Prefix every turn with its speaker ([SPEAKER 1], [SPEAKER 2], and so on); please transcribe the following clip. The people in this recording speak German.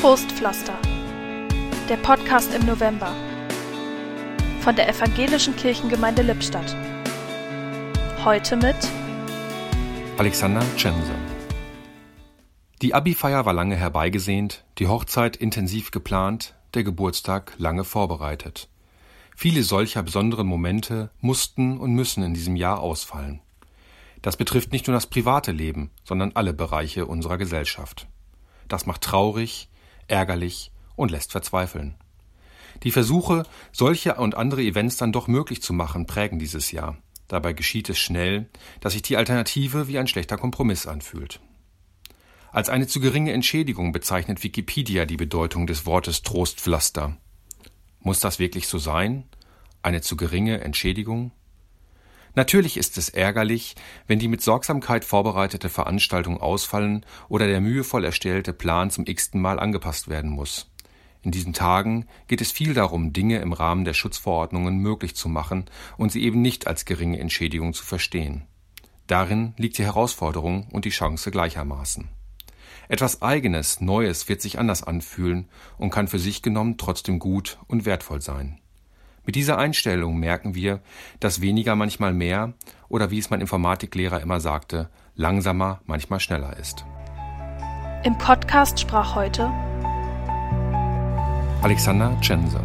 [SPEAKER 1] Trostpflaster. Der Podcast im November. Von der Evangelischen Kirchengemeinde Lippstadt. Heute mit
[SPEAKER 2] Alexander Tschense. Die Abi-Feier war lange herbeigesehnt, die Hochzeit intensiv geplant, der Geburtstag lange vorbereitet. Viele solcher besonderen Momente mussten und müssen in diesem Jahr ausfallen. Das betrifft nicht nur das private Leben, sondern alle Bereiche unserer Gesellschaft. Das macht traurig, ärgerlich und lässt verzweifeln. Die Versuche, solche und andere Events dann doch möglich zu machen, prägen dieses Jahr. Dabei geschieht es schnell, dass sich die Alternative wie ein schlechter Kompromiss anfühlt. Als eine zu geringe Entschädigung bezeichnet Wikipedia die Bedeutung des Wortes Trostpflaster. Muss das wirklich so sein? Eine zu geringe Entschädigung? Natürlich ist es ärgerlich, wenn die mit Sorgsamkeit vorbereitete Veranstaltung ausfallen oder der mühevoll erstellte Plan zum x-ten Mal angepasst werden muss. In diesen Tagen geht es viel darum, Dinge im Rahmen der Schutzverordnungen möglich zu machen und sie eben nicht als geringe Entschädigung zu verstehen. Darin liegt die Herausforderung und die Chance gleichermaßen. Etwas Eigenes, Neues wird sich anders anfühlen und kann für sich genommen trotzdem gut und wertvoll sein. Mit dieser Einstellung merken wir, dass weniger manchmal mehr oder wie es mein Informatiklehrer immer sagte, langsamer manchmal schneller ist.
[SPEAKER 1] Im Podcast sprach heute
[SPEAKER 2] Alexander Tschense